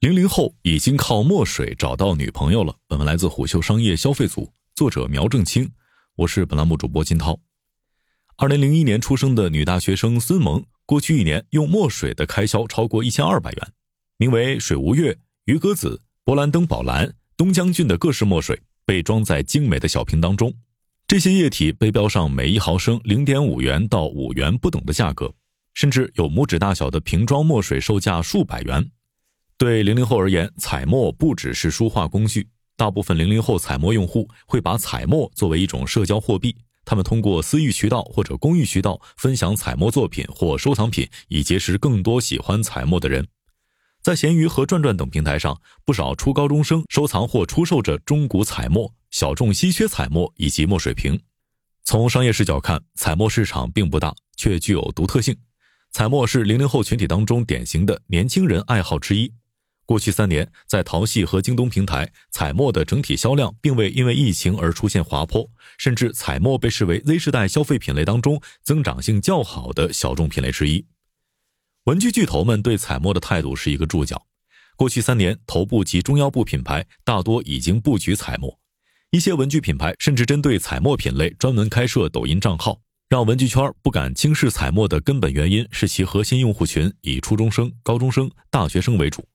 零零后已经靠墨水找到女朋友了。本文来自虎嗅商业消费组，作者苗正清，我是本栏目主播金涛。二零零一年出生的女大学生孙萌，过去一年用墨水的开销超过一千二百元。名为水无月、鱼鸽子、勃兰登宝蓝、东将军的各式墨水被装在精美的小瓶当中，这些液体被标上每一毫升零点五元到五元不等的价格，甚至有拇指大小的瓶装墨水售价数百元。对零零后而言，彩墨不只是书画工具。大部分零零后彩墨用户会把彩墨作为一种社交货币，他们通过私域渠道或者公域渠道分享彩墨作品或收藏品，以结识更多喜欢彩墨的人。在闲鱼和转转等平台上，不少初高中生收藏或出售着中古彩墨、小众稀缺彩墨以及墨水瓶。从商业视角看，彩墨市场并不大，却具有独特性。彩墨是零零后群体当中典型的年轻人爱好之一。过去三年，在淘系和京东平台，彩墨的整体销量并未因为疫情而出现滑坡，甚至彩墨被视为 Z 时代消费品类当中增长性较好的小众品类之一。文具巨头们对彩墨的态度是一个注脚。过去三年，头部及中腰部品牌大多已经布局彩墨，一些文具品牌甚至针对彩墨品类专门开设抖音账号，让文具圈不敢轻视彩墨的根本原因是其核心用户群以初中生、高中生、大学生为主。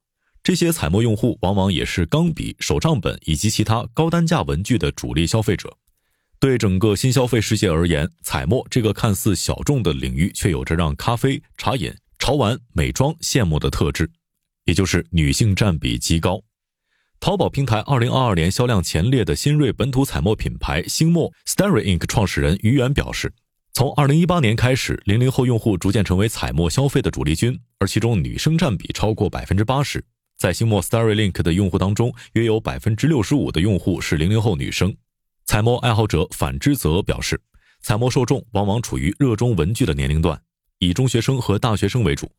这些彩墨用户往往也是钢笔、手账本以及其他高单价文具的主力消费者。对整个新消费世界而言，彩墨这个看似小众的领域，却有着让咖啡、茶饮、潮玩、美妆羡慕的特质，也就是女性占比极高。淘宝平台二零二二年销量前列的新锐本土彩墨品牌星墨 （Starry Ink） 创始人于元表示，从二零一八年开始，零零后用户逐渐成为彩墨消费的主力军，而其中女生占比超过百分之八十。在星墨 StoryLink 的用户当中，约有百分之六十五的用户是零零后女生。彩墨爱好者反之则表示，彩墨受众往往处于热衷文具的年龄段，以中学生和大学生为主。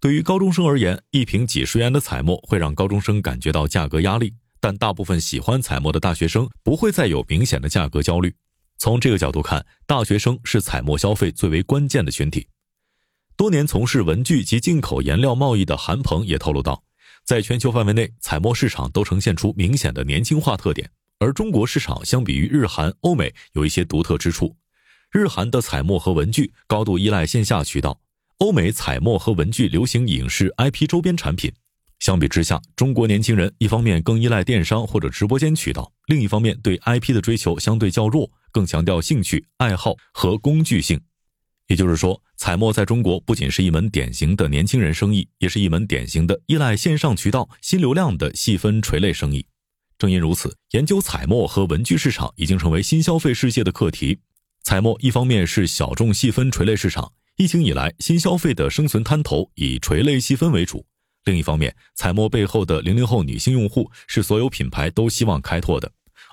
对于高中生而言，一瓶几十元的彩墨会让高中生感觉到价格压力，但大部分喜欢彩墨的大学生不会再有明显的价格焦虑。从这个角度看，大学生是彩墨消费最为关键的群体。多年从事文具及进口颜料贸易的韩鹏也透露到。在全球范围内，彩墨市场都呈现出明显的年轻化特点，而中国市场相比于日韩、欧美有一些独特之处。日韩的彩墨和文具高度依赖线下渠道，欧美彩墨和文具流行影视 IP 周边产品。相比之下，中国年轻人一方面更依赖电商或者直播间渠道，另一方面对 IP 的追求相对较弱，更强调兴趣爱好和工具性。也就是说，彩墨在中国不仅是一门典型的年轻人生意，也是一门典型的依赖线上渠道、新流量的细分垂类生意。正因如此，研究彩墨和文具市场已经成为新消费世界的课题。彩墨一方面是小众细分垂类市场，疫情以来新消费的生存滩头以垂类细分为主；另一方面，彩墨背后的零零后女性用户是所有品牌都希望开拓的。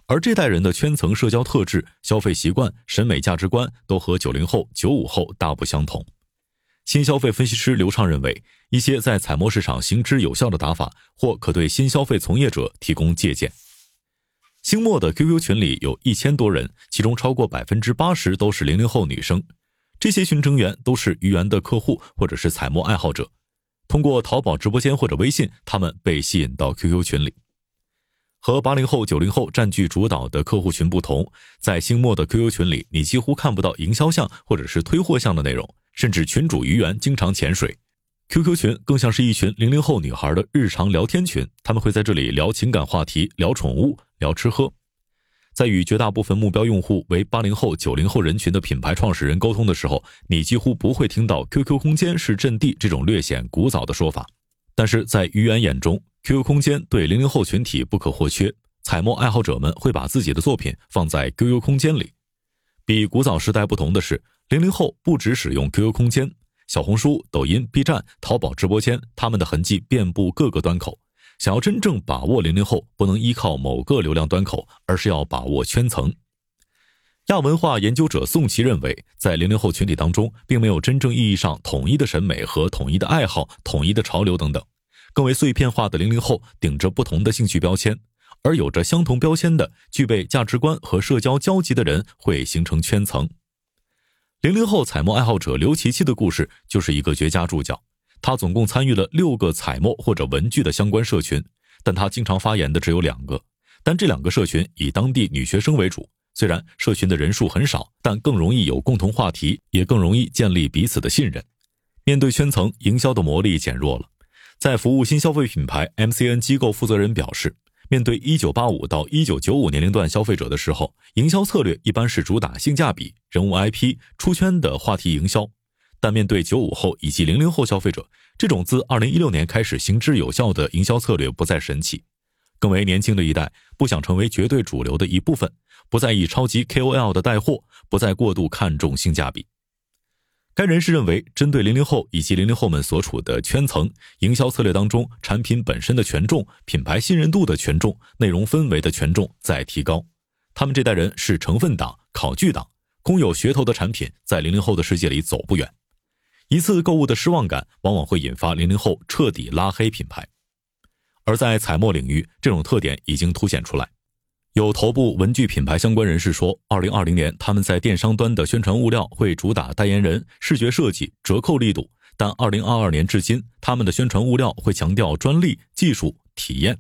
而这代人的圈层社交特质、消费习惯、审美价值观都和九零后、九五后大不相同。新消费分析师刘畅认为，一些在彩墨市场行之有效的打法，或可对新消费从业者提供借鉴。星墨的 QQ 群里有一千多人，其中超过百分之八十都是零零后女生。这些群成员都是鱼源的客户或者是彩墨爱好者，通过淘宝直播间或者微信，他们被吸引到 QQ 群里。和八零后、九零后占据主导的客户群不同，在星墨的 QQ 群里，你几乎看不到营销项或者是推货项的内容，甚至群主鱼源经常潜水。QQ 群更像是一群零零后女孩的日常聊天群，他们会在这里聊情感话题、聊宠物、聊吃喝。在与绝大部分目标用户为八零后、九零后人群的品牌创始人沟通的时候，你几乎不会听到 QQ 空间是阵地这种略显古早的说法。但是在鱼源眼中，QQ 空间对零零后群体不可或缺，彩墨爱好者们会把自己的作品放在 QQ 空间里。比古早时代不同的是，零零后不只使用 QQ 空间，小红书、抖音、B 站、淘宝直播间，他们的痕迹遍布各个端口。想要真正把握零零后，不能依靠某个流量端口，而是要把握圈层。亚文化研究者宋琦认为，在零零后群体当中，并没有真正意义上统一的审美和统一的爱好、统一的潮流等等。更为碎片化的零零后顶着不同的兴趣标签，而有着相同标签的、具备价值观和社交交集的人会形成圈层。零零后彩墨爱好者刘琪琪的故事就是一个绝佳注脚。他总共参与了六个彩墨或者文具的相关社群，但他经常发言的只有两个。但这两个社群以当地女学生为主，虽然社群的人数很少，但更容易有共同话题，也更容易建立彼此的信任。面对圈层营销的魔力减弱了，在服务新消费品牌 MCN 机构负责人表示，面对1985到1995年龄段消费者的时候，营销策略一般是主打性价比、人物 IP、出圈的话题营销。但面对九五后以及零零后消费者，这种自二零一六年开始行之有效的营销策略不再神奇，更为年轻的一代不想成为绝对主流的一部分，不在意超级 KOL 的带货，不再过度看重性价比。该人士认为，针对零零后以及零零后们所处的圈层，营销策略当中，产品本身的权重、品牌信任度的权重、内容氛围的权重在提高。他们这代人是成分党、考据党，空有噱头的产品在零零后的世界里走不远。一次购物的失望感，往往会引发零零后彻底拉黑品牌。而在彩墨领域，这种特点已经凸显出来。有头部文具品牌相关人士说，二零二零年他们在电商端的宣传物料会主打代言人、视觉设计、折扣力度，但二零二二年至今，他们的宣传物料会强调专利、技术、体验。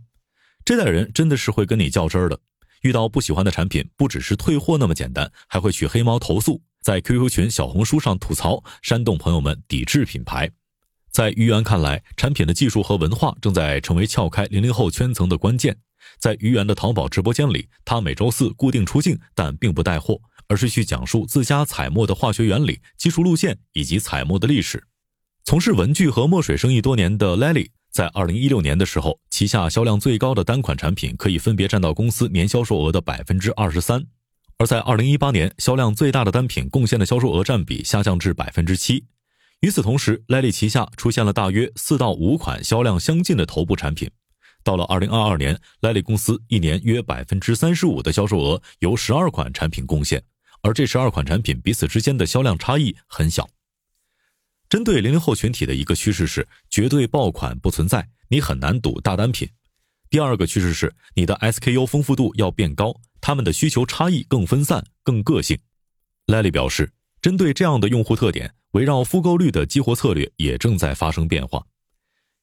这代人真的是会跟你较真儿的，遇到不喜欢的产品，不只是退货那么简单，还会去黑猫投诉。在 QQ 群、小红书上吐槽，煽动朋友们抵制品牌。在于源看来，产品的技术和文化正在成为撬开零零后圈层的关键。在于源的淘宝直播间里，他每周四固定出镜，但并不带货，而是去讲述自家彩墨的化学原理、技术路线以及彩墨的历史。从事文具和墨水生意多年的 Lily，在二零一六年的时候，旗下销量最高的单款产品可以分别占到公司年销售额的百分之二十三。而在二零一八年，销量最大的单品贡献的销售额占比下降至百分之七。与此同时，莱利旗下出现了大约四到五款销量相近的头部产品。到了二零二二年，莱利公司一年约百分之三十五的销售额由十二款产品贡献，而这十二款产品彼此之间的销量差异很小。针对零零后群体的一个趋势是，绝对爆款不存在，你很难赌大单品。第二个趋势是，你的 SKU 丰富度要变高，他们的需求差异更分散、更个性。莱利表示，针对这样的用户特点，围绕复购率的激活策略也正在发生变化。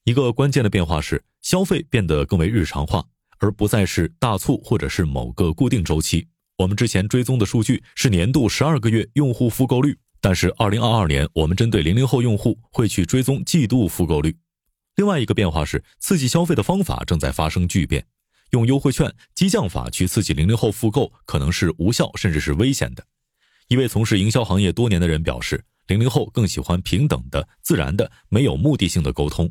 一个关键的变化是，消费变得更为日常化，而不再是大促或者是某个固定周期。我们之前追踪的数据是年度十二个月用户复购率，但是二零二二年，我们针对零零后用户会去追踪季度复购率。另外一个变化是，刺激消费的方法正在发生巨变。用优惠券、激将法去刺激零零后复购，可能是无效甚至是危险的。一位从事营销行业多年的人表示，零零后更喜欢平等的、自然的、没有目的性的沟通。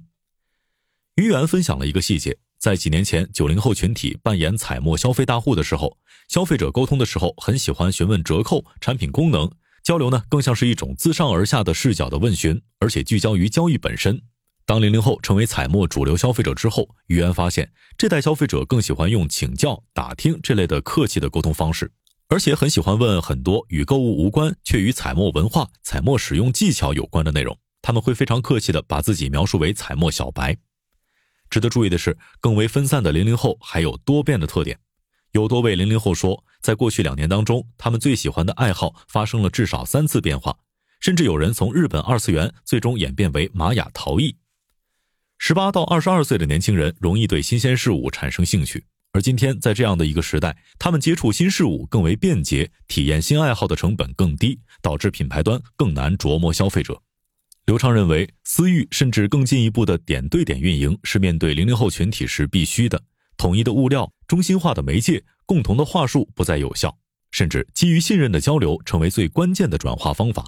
于源分享了一个细节：在几年前，九零后群体扮演彩墨消费大户的时候，消费者沟通的时候很喜欢询问折扣、产品功能，交流呢更像是一种自上而下的视角的问询，而且聚焦于交易本身。当零零后成为彩墨主流消费者之后，于源发现，这代消费者更喜欢用请教、打听这类的客气的沟通方式，而且很喜欢问很多与购物无关却与彩墨文化、彩墨使用技巧有关的内容。他们会非常客气地把自己描述为彩墨小白。值得注意的是，更为分散的零零后还有多变的特点。有多位零零后说，在过去两年当中，他们最喜欢的爱好发生了至少三次变化，甚至有人从日本二次元最终演变为玛雅陶艺。十八到二十二岁的年轻人容易对新鲜事物产生兴趣，而今天在这样的一个时代，他们接触新事物更为便捷，体验新爱好的成本更低，导致品牌端更难琢磨消费者。刘畅认为，私域甚至更进一步的点对点运营是面对零零后群体时必须的。统一的物料、中心化的媒介、共同的话术不再有效，甚至基于信任的交流成为最关键的转化方法。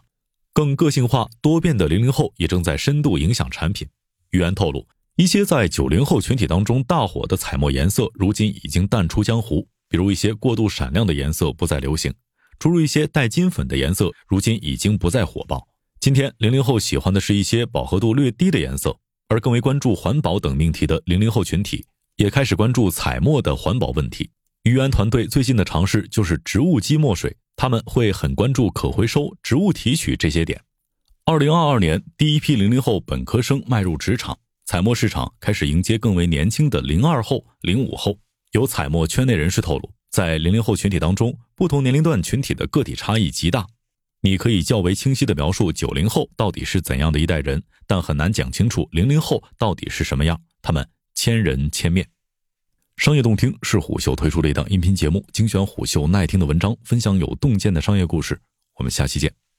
更个性化多变的零零后也正在深度影响产品。于言透露，一些在九零后群体当中大火的彩墨颜色，如今已经淡出江湖。比如一些过度闪亮的颜色不再流行，诸如一些带金粉的颜色，如今已经不再火爆。今天，零零后喜欢的是一些饱和度略低的颜色，而更为关注环保等命题的零零后群体，也开始关注彩墨的环保问题。于源团队最近的尝试就是植物基墨水，他们会很关注可回收、植物提取这些点。二零二二年，第一批零零后本科生迈入职场，彩墨市场开始迎接更为年轻的零二后、零五后。有彩墨圈内人士透露，在零零后群体当中，不同年龄段群体的个体差异极大。你可以较为清晰的描述九零后到底是怎样的一代人，但很难讲清楚零零后到底是什么样。他们千人千面。商业洞听是虎嗅推出的一档音频节目，精选虎嗅耐听的文章，分享有洞见的商业故事。我们下期见。